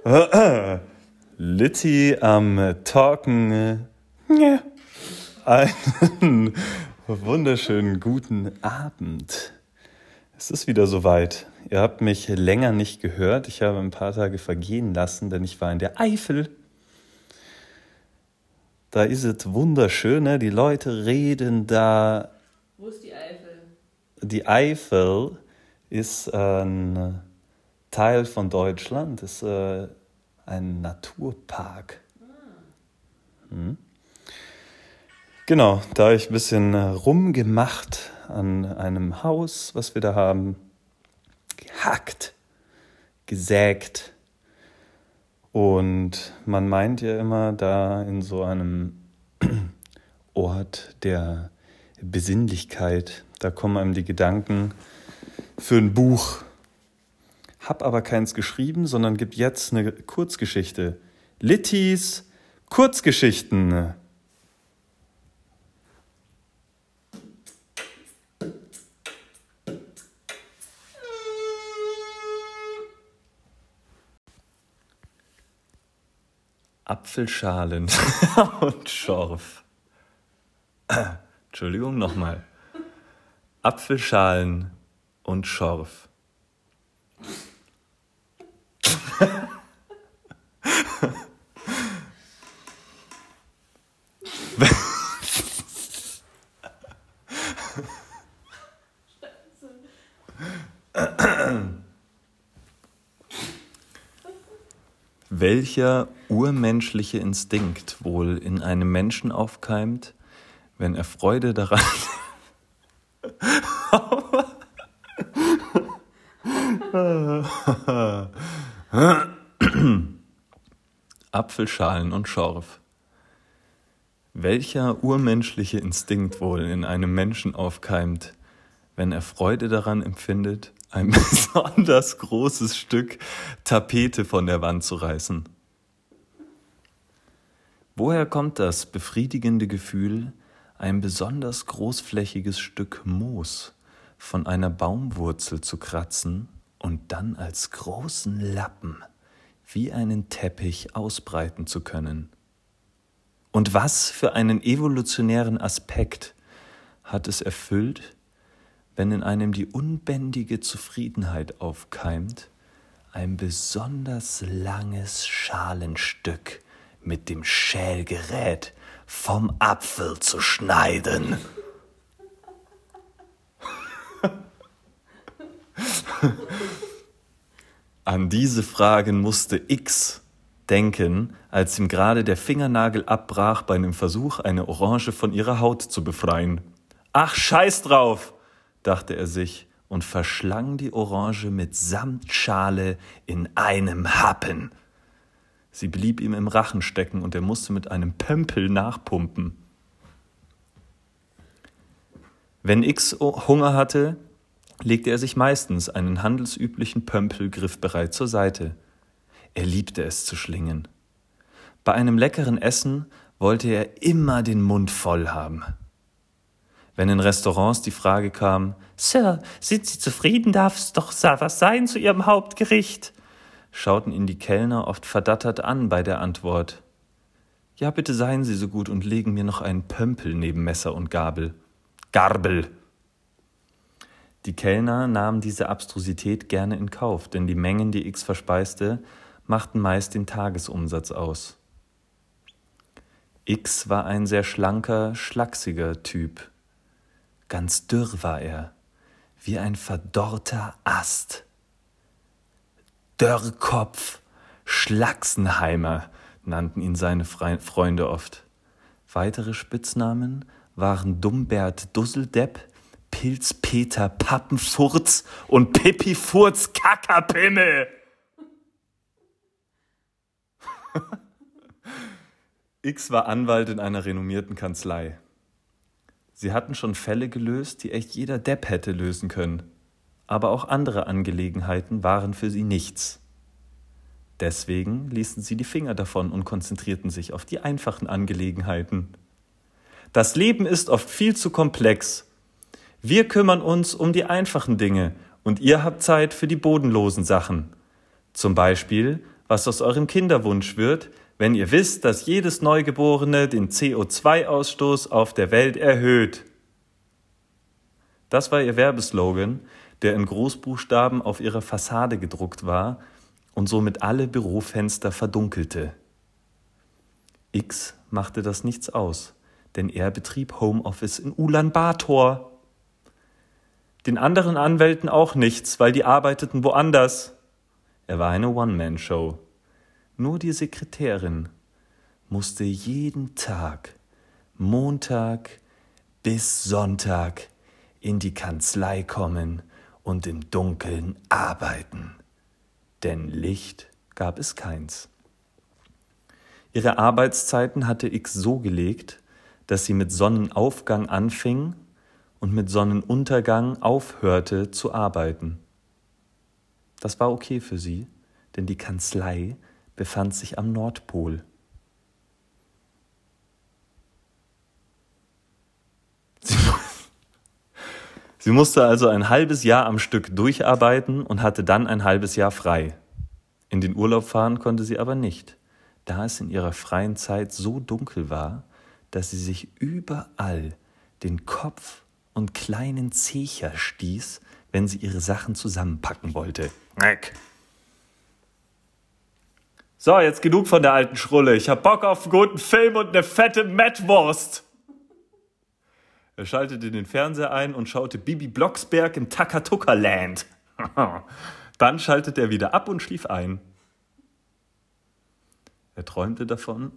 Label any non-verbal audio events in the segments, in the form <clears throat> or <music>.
<coughs> Litti am Talken. Einen wunderschönen guten Abend. Es ist wieder soweit. Ihr habt mich länger nicht gehört. Ich habe ein paar Tage vergehen lassen, denn ich war in der Eifel. Da ist es wunderschön, ne? die Leute reden da. Wo ist die Eifel? Die Eifel ist ein Teil von Deutschland, ist äh, ein Naturpark. Hm. Genau, da habe ich ein bisschen rumgemacht an einem Haus, was wir da haben, gehackt, gesägt. Und man meint ja immer, da in so einem <clears throat> Ort der Besinnlichkeit, da kommen einem die Gedanken für ein Buch. Hab aber keins geschrieben, sondern gibt jetzt eine Kurzgeschichte. Littys Kurzgeschichten. Apfelschalen <laughs> und Schorf. Entschuldigung, nochmal. Apfelschalen und Schorf. Welcher urmenschliche Instinkt wohl in einem Menschen aufkeimt, wenn er Freude daran Apfelschalen und Schorf. Welcher urmenschliche Instinkt wohl in einem Menschen aufkeimt, wenn er Freude daran empfindet, ein <laughs> besonders großes Stück Tapete von der Wand zu reißen? Woher kommt das befriedigende Gefühl, ein besonders großflächiges Stück Moos von einer Baumwurzel zu kratzen und dann als großen Lappen wie einen Teppich ausbreiten zu können. Und was für einen evolutionären Aspekt hat es erfüllt, wenn in einem die unbändige Zufriedenheit aufkeimt, ein besonders langes Schalenstück mit dem Schälgerät vom Apfel zu schneiden. <laughs> An diese Fragen musste X denken, als ihm gerade der Fingernagel abbrach bei einem Versuch, eine Orange von ihrer Haut zu befreien. Ach, scheiß drauf, dachte er sich und verschlang die Orange mit Samtschale in einem Happen. Sie blieb ihm im Rachen stecken und er musste mit einem Pömpel nachpumpen. Wenn X Hunger hatte, legte er sich meistens einen handelsüblichen Pömpel griffbereit zur Seite. Er liebte es zu schlingen. Bei einem leckeren Essen wollte er immer den Mund voll haben. Wenn in Restaurants die Frage kam, Sir, sind Sie zufrieden, darf es doch was sein zu Ihrem Hauptgericht? schauten ihn die Kellner oft verdattert an bei der Antwort. Ja, bitte seien Sie so gut und legen mir noch einen Pömpel neben Messer und Gabel. Garbel! Die Kellner nahmen diese Abstrusität gerne in Kauf, denn die Mengen, die X verspeiste, machten meist den Tagesumsatz aus. X war ein sehr schlanker, schlachsiger Typ. Ganz dürr war er, wie ein verdorrter Ast. Dörrkopf, Schlachsenheimer nannten ihn seine Freunde oft. Weitere Spitznamen waren Dummbert Dusseldepp, Pilzpeter Pappenfurz und Pippifurz Kackerpimmel. <laughs> X war Anwalt in einer renommierten Kanzlei. Sie hatten schon Fälle gelöst, die echt jeder Depp hätte lösen können. Aber auch andere Angelegenheiten waren für sie nichts. Deswegen ließen sie die Finger davon und konzentrierten sich auf die einfachen Angelegenheiten. Das Leben ist oft viel zu komplex, wir kümmern uns um die einfachen Dinge und ihr habt Zeit für die bodenlosen Sachen. Zum Beispiel, was aus eurem Kinderwunsch wird, wenn ihr wisst, dass jedes Neugeborene den CO2-Ausstoß auf der Welt erhöht. Das war ihr Werbeslogan, der in Großbuchstaben auf ihrer Fassade gedruckt war und somit alle Bürofenster verdunkelte. X machte das nichts aus, denn er betrieb Homeoffice in Ulaanbaatar. Den anderen Anwälten auch nichts, weil die arbeiteten woanders. Er war eine One-Man-Show. Nur die Sekretärin musste jeden Tag, Montag bis Sonntag, in die Kanzlei kommen und im Dunkeln arbeiten. Denn Licht gab es keins. Ihre Arbeitszeiten hatte X so gelegt, dass sie mit Sonnenaufgang anfing und mit Sonnenuntergang aufhörte zu arbeiten. Das war okay für sie, denn die Kanzlei befand sich am Nordpol. <laughs> Sie, musste also ein halbes Jahr am Stück durcharbeiten und hatte dann ein halbes Jahr frei. In den Urlaub fahren konnte sie aber nicht, da es in ihrer freien Zeit so dunkel war, dass sie sich überall den Kopf und kleinen Zecher stieß, wenn sie ihre Sachen zusammenpacken wollte. Neck. So, jetzt genug von der alten Schrulle. Ich hab Bock auf einen guten Film und eine fette Mettwurst. Er schaltete den Fernseher ein und schaute Bibi Blocksberg im Takatuka Land. <laughs> Dann schaltete er wieder ab und schlief ein. Er träumte davon,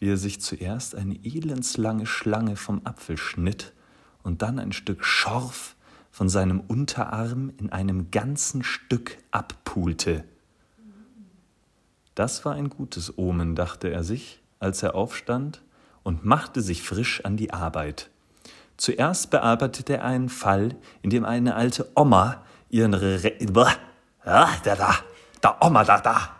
wie er sich zuerst eine elendslange Schlange vom Apfel schnitt und dann ein Stück Schorf von seinem Unterarm in einem ganzen Stück abpulte. Das war ein gutes Omen, dachte er sich, als er aufstand und machte sich frisch an die Arbeit. Zuerst bearbeitete er einen Fall, in dem eine alte Oma ihren Re ja, da da, da Oma da da.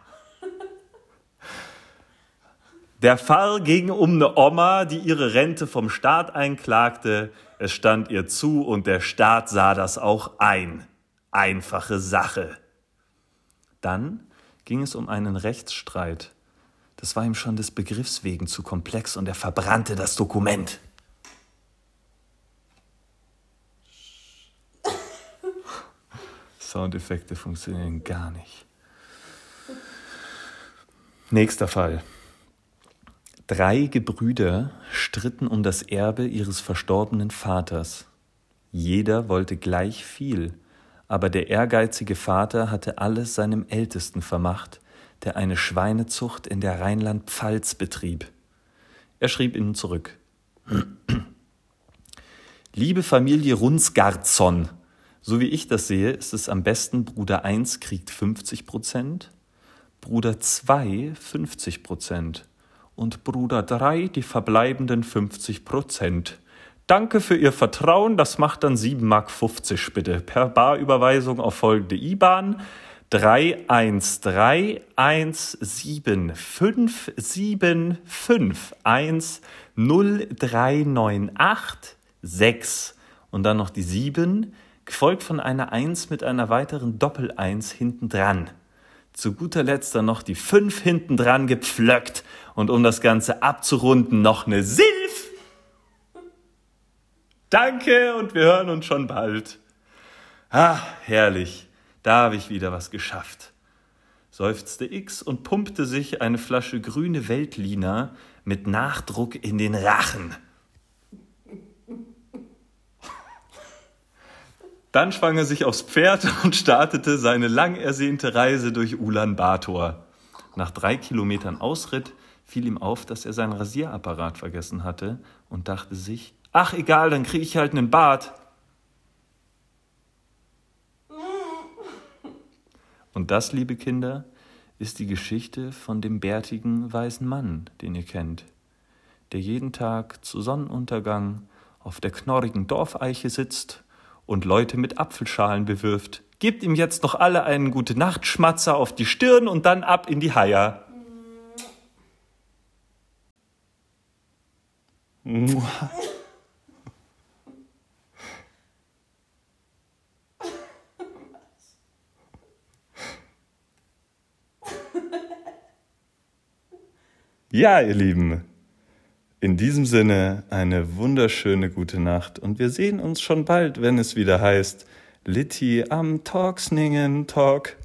Der Fall ging um eine Oma, die ihre Rente vom Staat einklagte, es stand ihr zu und der Staat sah das auch ein. Einfache Sache. Dann ging es um einen Rechtsstreit. Das war ihm schon des Begriffs wegen zu komplex und er verbrannte das Dokument. Soundeffekte funktionieren gar nicht. Nächster Fall. Drei Gebrüder stritten um das Erbe ihres verstorbenen Vaters. Jeder wollte gleich viel, aber der ehrgeizige Vater hatte alles seinem Ältesten vermacht, der eine Schweinezucht in der Rheinland-Pfalz betrieb. Er schrieb ihnen zurück. <clears throat> Liebe Familie Runsgardzon, so wie ich das sehe, ist es am besten, Bruder 1 kriegt 50 Prozent, Bruder 2 50 Prozent und Bruder 3 die verbleibenden 50 Prozent. Danke für Ihr Vertrauen, das macht dann 7,50 Mark bitte. Per Barüberweisung auf folgende IBAN 31317510398 und dann noch die 7, gefolgt von einer 1 mit einer weiteren Doppel-1 hinten dran. Zu guter Letzt dann noch die 5 hinten dran gepflöckt und um das Ganze abzurunden noch eine Silf. Danke und wir hören uns schon bald. Ah, herrlich, da habe ich wieder was geschafft. seufzte X und pumpte sich eine Flasche grüne Weltliner mit Nachdruck in den Rachen. Dann schwang er sich aufs Pferd und startete seine lang ersehnte Reise durch Ulaanbaatar. Nach drei Kilometern Ausritt fiel ihm auf, dass er seinen Rasierapparat vergessen hatte und dachte sich, ach egal, dann kriege ich halt einen Bart. Und das, liebe Kinder, ist die Geschichte von dem bärtigen weißen Mann, den ihr kennt, der jeden Tag zu Sonnenuntergang auf der knorrigen Dorfeiche sitzt und Leute mit Apfelschalen bewirft. Gebt ihm jetzt noch alle einen gute Nachtschmatzer auf die Stirn und dann ab in die Haier. Ja, ihr Lieben, in diesem Sinne eine wunderschöne gute Nacht und wir sehen uns schon bald, wenn es wieder heißt Litti am Talksningen Talk.